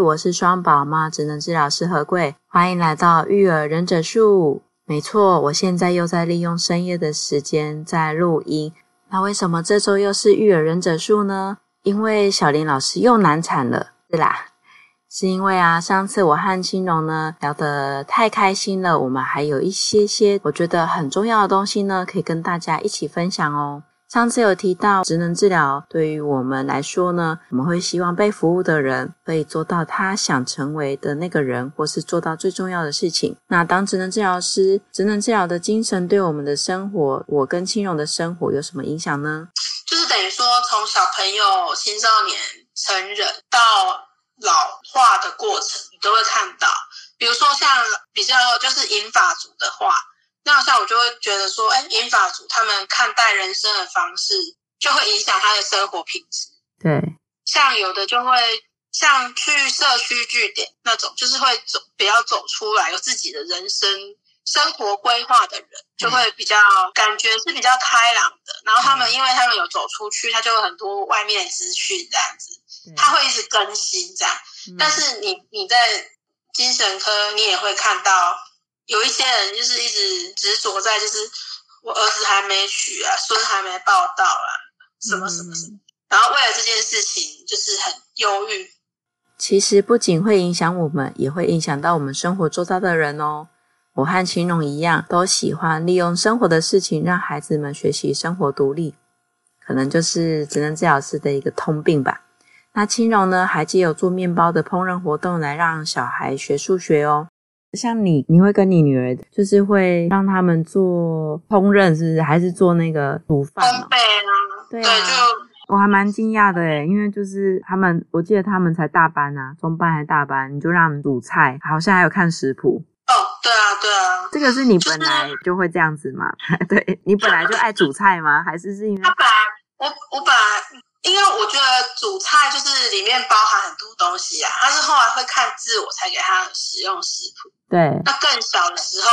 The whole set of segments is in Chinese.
我是双宝妈职能治疗师何贵，欢迎来到育儿忍者树。没错，我现在又在利用深夜的时间在录音。那为什么这周又是育儿忍者树呢？因为小林老师又难产了，是啦。是因为啊，上次我和青蓉呢聊得太开心了，我们还有一些些我觉得很重要的东西呢，可以跟大家一起分享哦。上次有提到职能治疗对于我们来说呢，我们会希望被服务的人可以做到他想成为的那个人，或是做到最重要的事情。那当职能治疗师，职能治疗的精神对我们的生活，我跟青蓉的生活有什么影响呢？就是等于说，从小朋友、青少年、成人到老化的过程，你都会看到。比如说像比较就是银发族的话。那像我就会觉得说，哎，银发族他们看待人生的方式，就会影响他的生活品质。对，像有的就会像去社区据点那种，就是会走比较走出来，有自己的人生生活规划的人，就会比较感觉是比较开朗的。然后他们因为他们有走出去，他就有很多外面的资讯这样子，他会一直更新这样。但是你你在精神科，你也会看到。有一些人就是一直执着在，就是我儿子还没娶啊，孙还没报到啊，什么什么什么，然后为了这件事情就是很忧郁。其实不仅会影响我们，也会影响到我们生活周遭的人哦。我和青蓉一样，都喜欢利用生活的事情让孩子们学习生活独立，可能就是职能治疗师的一个通病吧。那青蓉呢，还借由做面包的烹饪活动来让小孩学数学哦。像你，你会跟你女儿，就是会让他们做烹饪，是不是？还是做那个煮饭？烘焙啊，对啊。我还蛮惊讶的诶，因为就是他们，我记得他们才大班啊，中班还大班，你就让他们煮菜，好像还有看食谱。哦，对啊，对啊。这个是你本来就会这样子吗？就是、对，你本来就爱煮菜吗？还是是因为？他本来，我我本来。因为我觉得煮菜就是里面包含很多东西啊，他是后来会看字，我才给他使用食谱。对，那更小的时候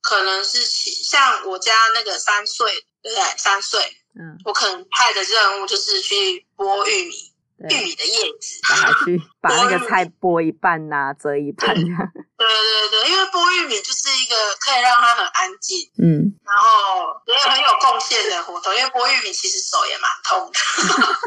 可能是像我家那个三岁，对不对？三岁，嗯，我可能派的任务就是去剥玉米。玉米的叶子，把它去 把那个菜剥一半呐、啊，折一半这样。对对对，因为剥玉米就是一个可以让它很安静，嗯，然后也很有贡献的活动。因为剥玉米其实手也蛮痛的，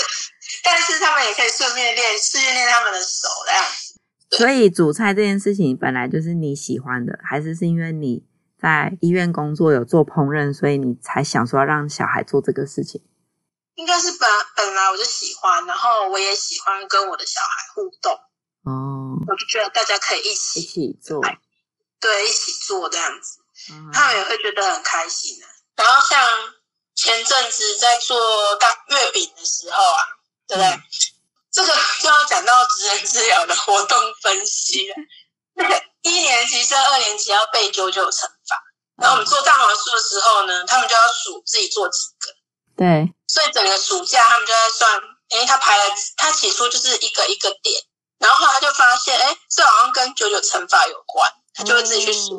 但是他们也可以顺便练，顺便练他们的手这样子。所以煮菜这件事情本来就是你喜欢的，还是是因为你在医院工作有做烹饪，所以你才想说要让小孩做这个事情？应该是本本来我就喜欢，然后我也喜欢跟我的小孩互动。哦，我就觉得大家可以一起一起做，对，一起做这样子，嗯、他们也会觉得很开心的。然后像前阵子在做大月饼的时候啊，对不对？嗯、这个 就要讲到职能治疗的活动分析了。那个一年级升二年级要背九九乘法，然后我们做蛋黄酥的时候呢，他们就要数自己做几个。对，所以整个暑假他们就在算，诶，他排了，他起初就是一个一个点，然后后来他就发现，诶，这好像跟九九乘法有关，他就会自己去数，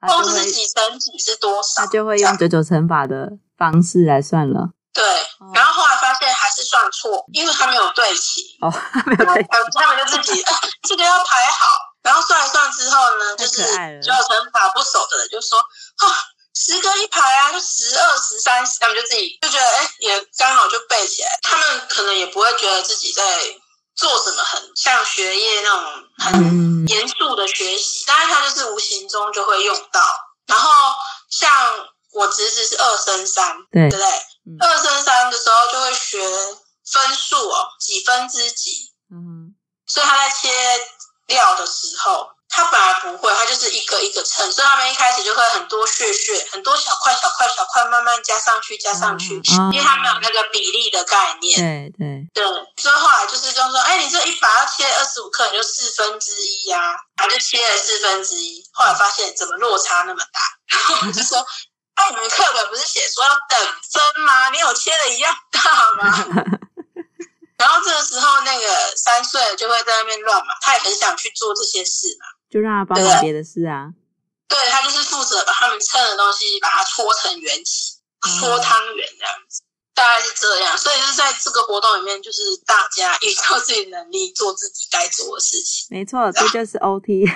哦，这是几乘几是多少，他就会用九九乘法的方式来算了。对，然后后来发现还是算错，因为他没有对齐。哦，他没有对齐，他们就自己，哎，这个要排好，然后算一算之后呢，就是九九乘法不熟的人就说，哈。十个一排啊，就十二、十三，他们就自己就觉得，哎，也刚好就背起来。他们可能也不会觉得自己在做什么很像学业那种很严肃的学习，但是他就是无形中就会用到。然后像我侄子是二升三，对，对不对？二升三的时候就会学分数哦，几分之几。嗯，所以他在切料的时候。他本来不会，他就是一个一个称，所以他们一开始就会很多屑屑，很多小块小块小块慢慢加上去，加上去，嗯、因为他没有那个比例的概念。对对对，所以后来就是就说，哎，你这一把要切二十五克，你就四分之一呀，然后就切了四分之一。后来发现怎么落差那么大，然后我就说，哎，你们课本不是写说要等分吗？你有切的一样大吗？然后这个时候，那个三岁就会在那边乱嘛，他也很想去做这些事嘛。就让他帮忙别的事啊，对，他就是负责把他们称的东西把它搓成圆形，搓汤圆这样子，大概是这样。所以就是在这个活动里面，就是大家依靠自己能力做自己该做的事情。没错，这就是 OT。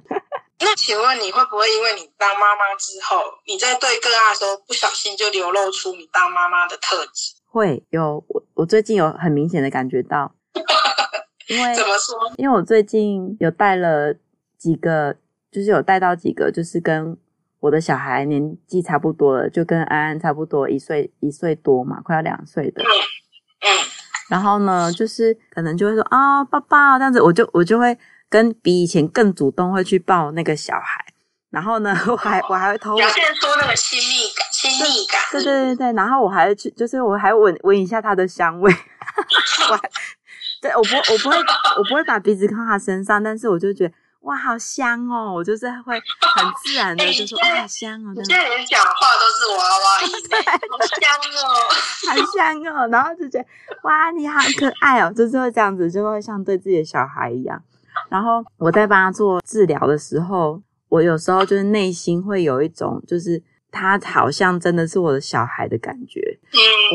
那请问你会不会因为你当妈妈之后，你在对个案的时候不小心就流露出你当妈妈的特质？会有，我我最近有很明显的感觉到，因为怎么说？因为我最近有带了。几个就是有带到几个，就是跟我的小孩年纪差不多的，就跟安安差不多一岁一岁多嘛，快要两岁的。然后呢，就是可能就会说啊、哦，抱抱这样子，我就我就会跟比以前更主动会去抱那个小孩。然后呢，我还我还会偷表现出那个亲密感，亲密感。对对对对，然后我还会去，就是我还闻闻一下他的香味。我还 对我不我不会我不会把鼻子靠他身上，但是我就觉得。哇，好香哦！我就是会 很自然的就说，哇，好香哦！现在连讲话都是娃娃音，好香哦，好香哦！然后就觉得，哇，你好可爱哦，就是会这样子，就会像对自己的小孩一样。然后我在帮他做治疗的时候，我有时候就是内心会有一种，就是他好像真的是我的小孩的感觉，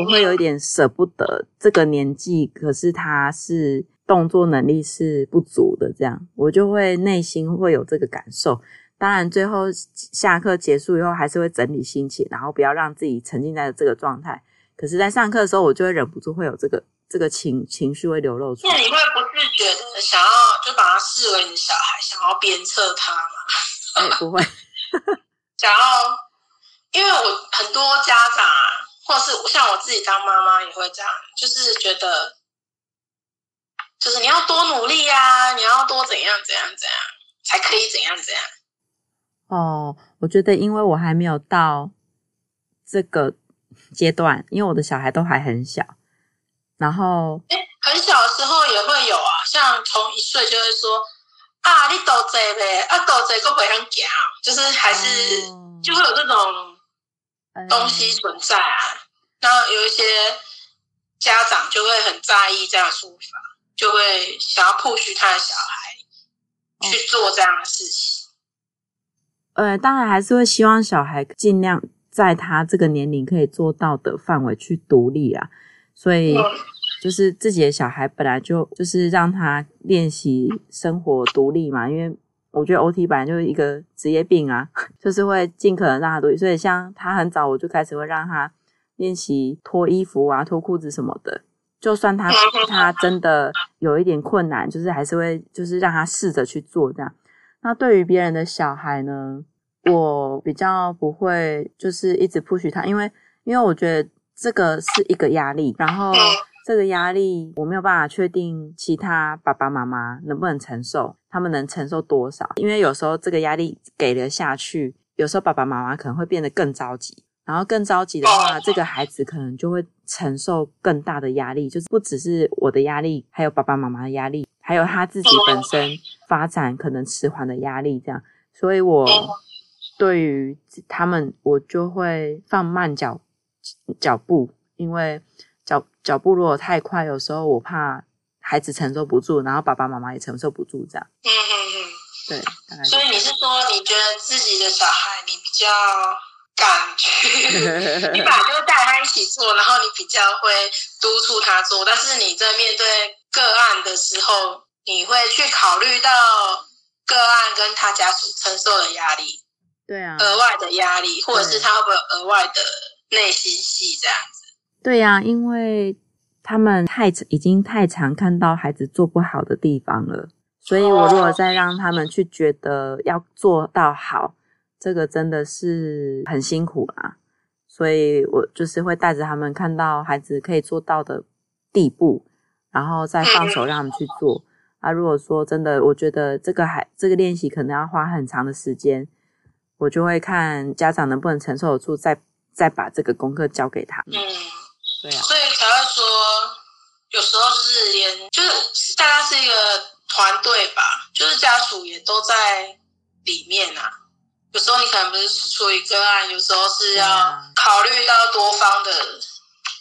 我会有一点舍不得这个年纪，可是他是。动作能力是不足的，这样我就会内心会有这个感受。当然，最后下课结束以后，还是会整理心情，然后不要让自己沉浸在这个状态。可是，在上课的时候，我就会忍不住会有这个这个情情绪会流露出来。那你会不自觉的想要就把他视为你的小孩，想要鞭策他吗？哎、欸，不会。想要，因为我很多家长啊，或者是像我自己当妈妈也会这样，就是觉得。就是你要多努力呀、啊，你要多怎样怎样怎样才可以怎样怎样。哦，我觉得因为我还没有到这个阶段，因为我的小孩都还很小，然后哎很小的时候也会有啊，像从一岁就会说啊，你多嘴呗，啊多嘴个不想讲，就是还是、嗯、就会有这种东西存在啊。那、嗯、有一些家长就会很在意这样的说法。就会想要 push 他的小孩去做这样的事情。呃，当然还是会希望小孩尽量在他这个年龄可以做到的范围去独立啊。所以就是自己的小孩本来就就是让他练习生活独立嘛。因为我觉得 OT 本来就是一个职业病啊，就是会尽可能让他独立。所以像他很早我就开始会让他练习脱衣服啊、脱裤子什么的。就算他他真的有一点困难，就是还是会就是让他试着去做这样。那对于别人的小孩呢，我比较不会就是一直 push 他，因为因为我觉得这个是一个压力，然后这个压力我没有办法确定其他爸爸妈妈能不能承受，他们能承受多少？因为有时候这个压力给了下去，有时候爸爸妈妈可能会变得更着急。然后更着急的话，这个孩子可能就会承受更大的压力，就是不只是我的压力，还有爸爸妈妈的压力，还有他自己本身发展可能迟缓的压力，这样。所以我对于他们，我就会放慢脚脚步，因为脚脚步如果太快，有时候我怕孩子承受不住，然后爸爸妈妈也承受不住，这样。嗯嗯嗯，对。大概所以你是说，你觉得自己的小孩，你比较？感觉 你本来就带他一起做，然后你比较会督促他做，但是你在面对个案的时候，你会去考虑到个案跟他家属承受的压力，对啊，额外的压力，或者是他会不会有额外的内心戏这样子？对呀、啊，因为他们太已经太常看到孩子做不好的地方了，所以我如果再让他们去觉得要做到好。这个真的是很辛苦啦，所以我就是会带着他们看到孩子可以做到的地步，然后再放手让他们去做。啊，如果说真的，我觉得这个还这个练习可能要花很长的时间，我就会看家长能不能承受得住，再再把这个功课交给他们。嗯，对啊，所以才会说，有时候就是连就是大家是一个团队吧，就是家属也都在里面啊。有时候你可能不是处理个案，有时候是要考虑到多方的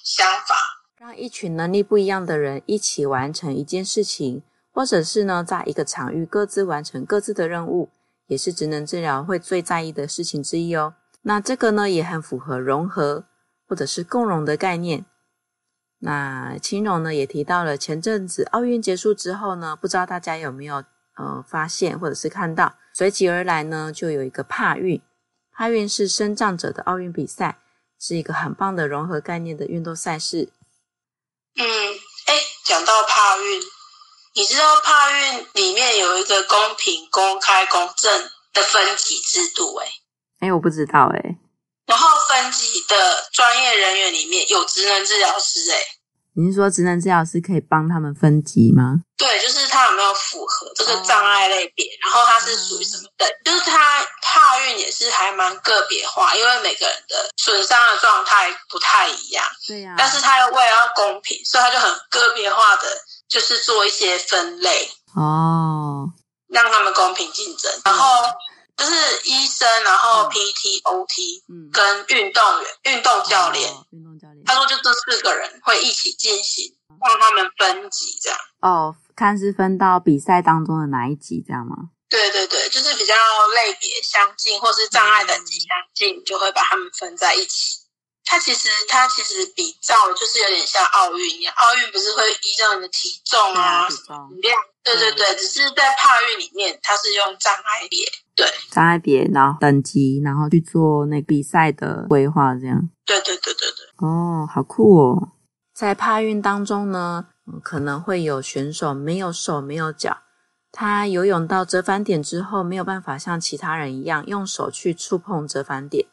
想法，让一群能力不一样的人一起完成一件事情，或者是呢，在一个场域各自完成各自的任务，也是职能治疗会最在意的事情之一哦。那这个呢，也很符合融合或者是共融的概念。那青荣呢，也提到了前阵子奥运结束之后呢，不知道大家有没有呃发现或者是看到。随即而来呢，就有一个帕运。帕运是身障者的奥运比赛，是一个很棒的融合概念的运动赛事。嗯，哎，讲到帕运，你知道帕运里面有一个公平、公开、公正的分级制度？哎，哎，我不知道哎。然后分级的专业人员里面有职能治疗师，哎。你是说职能治疗师可以帮他们分级吗？对，就是他有没有符合这个障碍类别，哦、然后他是属于什么等？就是他踏运也是还蛮个别化，因为每个人的损伤的状态不太一样。对呀、啊。但是他又为了要公平，所以他就很个别化的，就是做一些分类哦，让他们公平竞争。然后就是医生，然后 PT、嗯、OT，跟运动员、运动教练。哦他说：“就这四个人会一起进行，让他们分级这样。哦，看是分到比赛当中的哪一级这样吗？对对对，就是比较类别相近，或是障碍等级相近，就会把他们分在一起。它其实它其实比照就是有点像奥运一样，奥运不是会依照你的体重啊、体量？对对对，只是在帕运里面，它是用障碍别，对障碍别，然后等级，然后去做那比赛的规划这样。对对对对对。”哦，好酷哦！在帕运当中呢，可能会有选手没有手没有脚，他游泳到折返点之后，没有办法像其他人一样用手去触碰折返点，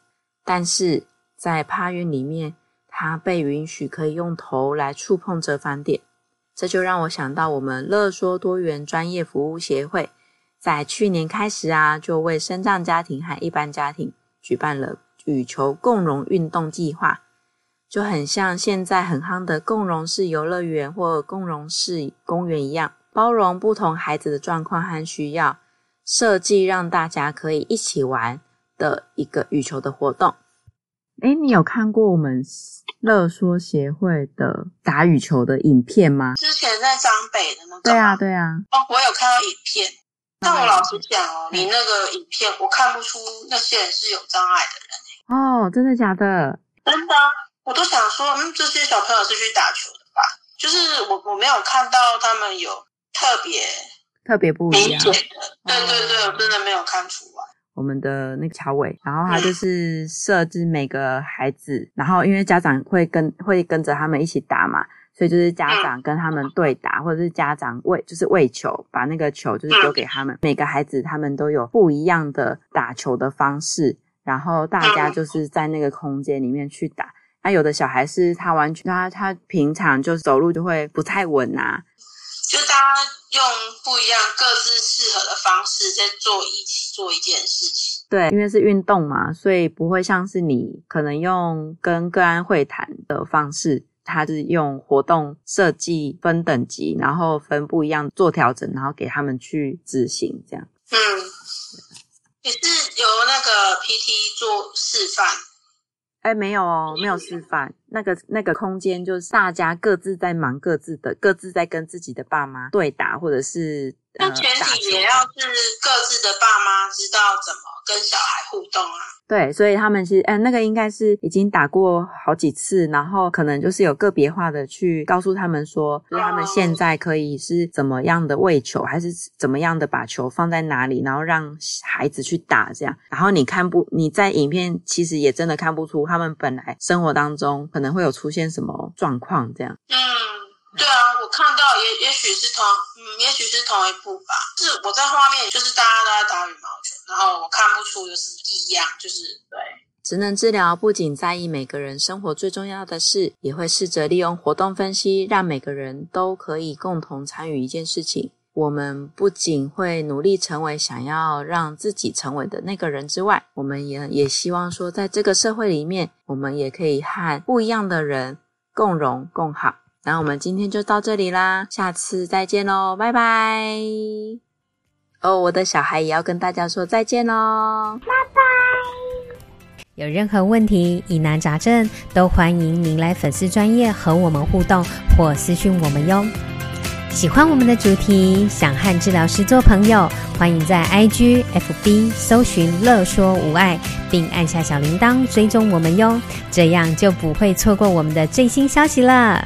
但是在帕运里面，他被允许可以用头来触碰折返点，这就让我想到我们乐说多元专业服务协会，在去年开始啊，就为身障家庭和一般家庭举办了羽球共融运动计划。就很像现在很夯的共融式游乐园或共融式公园一样，包容不同孩子的状况和需要，设计让大家可以一起玩的一个羽球的活动。哎，你有看过我们乐说协会的打羽球的影片吗？之前在彰北的那个。对啊，对啊。哦，我有看到影片，但我老实讲哦，你那个影片我看不出那些人是有障碍的人。哦，真的假的？真的。我都想说，嗯，这些小朋友是去打球的吧？就是我我没有看到他们有特别特别不一样的，对对对，我真的没有看出来。我们的那个乔伟，然后他就是设置每个孩子，嗯、然后因为家长会跟会跟着他们一起打嘛，所以就是家长跟他们对打，嗯、或者是家长喂就是喂球，把那个球就是丢给他们。嗯、每个孩子他们都有不一样的打球的方式，然后大家就是在那个空间里面去打。那、啊、有的小孩是他完全他他平常就走路就会不太稳呐、啊，就大家用不一样各自适合的方式在做一起做一件事情。对，因为是运动嘛，所以不会像是你可能用跟个案会谈的方式，他是用活动设计分等级，然后分不一样做调整，然后给他们去执行这样。嗯，也是由那个 PT 做示范。哎，没有哦，没有示范。那个那个空间就是大家各自在忙各自的，各自在跟自己的爸妈对打，或者是那全体也要是各自的爸妈知道怎么跟小孩互动啊。对，所以他们是，嗯，那个应该是已经打过好几次，然后可能就是有个别化的去告诉他们说，他们现在可以是怎么样的喂球，还是怎么样的把球放在哪里，然后让孩子去打这样。然后你看不，你在影片其实也真的看不出他们本来生活当中可能会有出现什么状况这样。对啊，我看到也也许是同，嗯，也许是同一部吧。是我在画面，就是大家都在打羽毛球。然后我看不出有什么异样，就是对。职能治疗不仅在意每个人生活最重要的事，也会试着利用活动分析，让每个人都可以共同参与一件事情。我们不仅会努力成为想要让自己成为的那个人之外，我们也也希望说，在这个社会里面，我们也可以和不一样的人共荣共好。那我们今天就到这里啦，下次再见喽，拜拜。哦，我的小孩也要跟大家说再见喽，拜拜。有任何问题、疑难杂症，都欢迎您来粉丝专业和我们互动或私讯我们哟。喜欢我们的主题，想和治疗师做朋友，欢迎在 IG、FB 搜寻“乐说无碍”，并按下小铃铛追踪我们哟，这样就不会错过我们的最新消息了。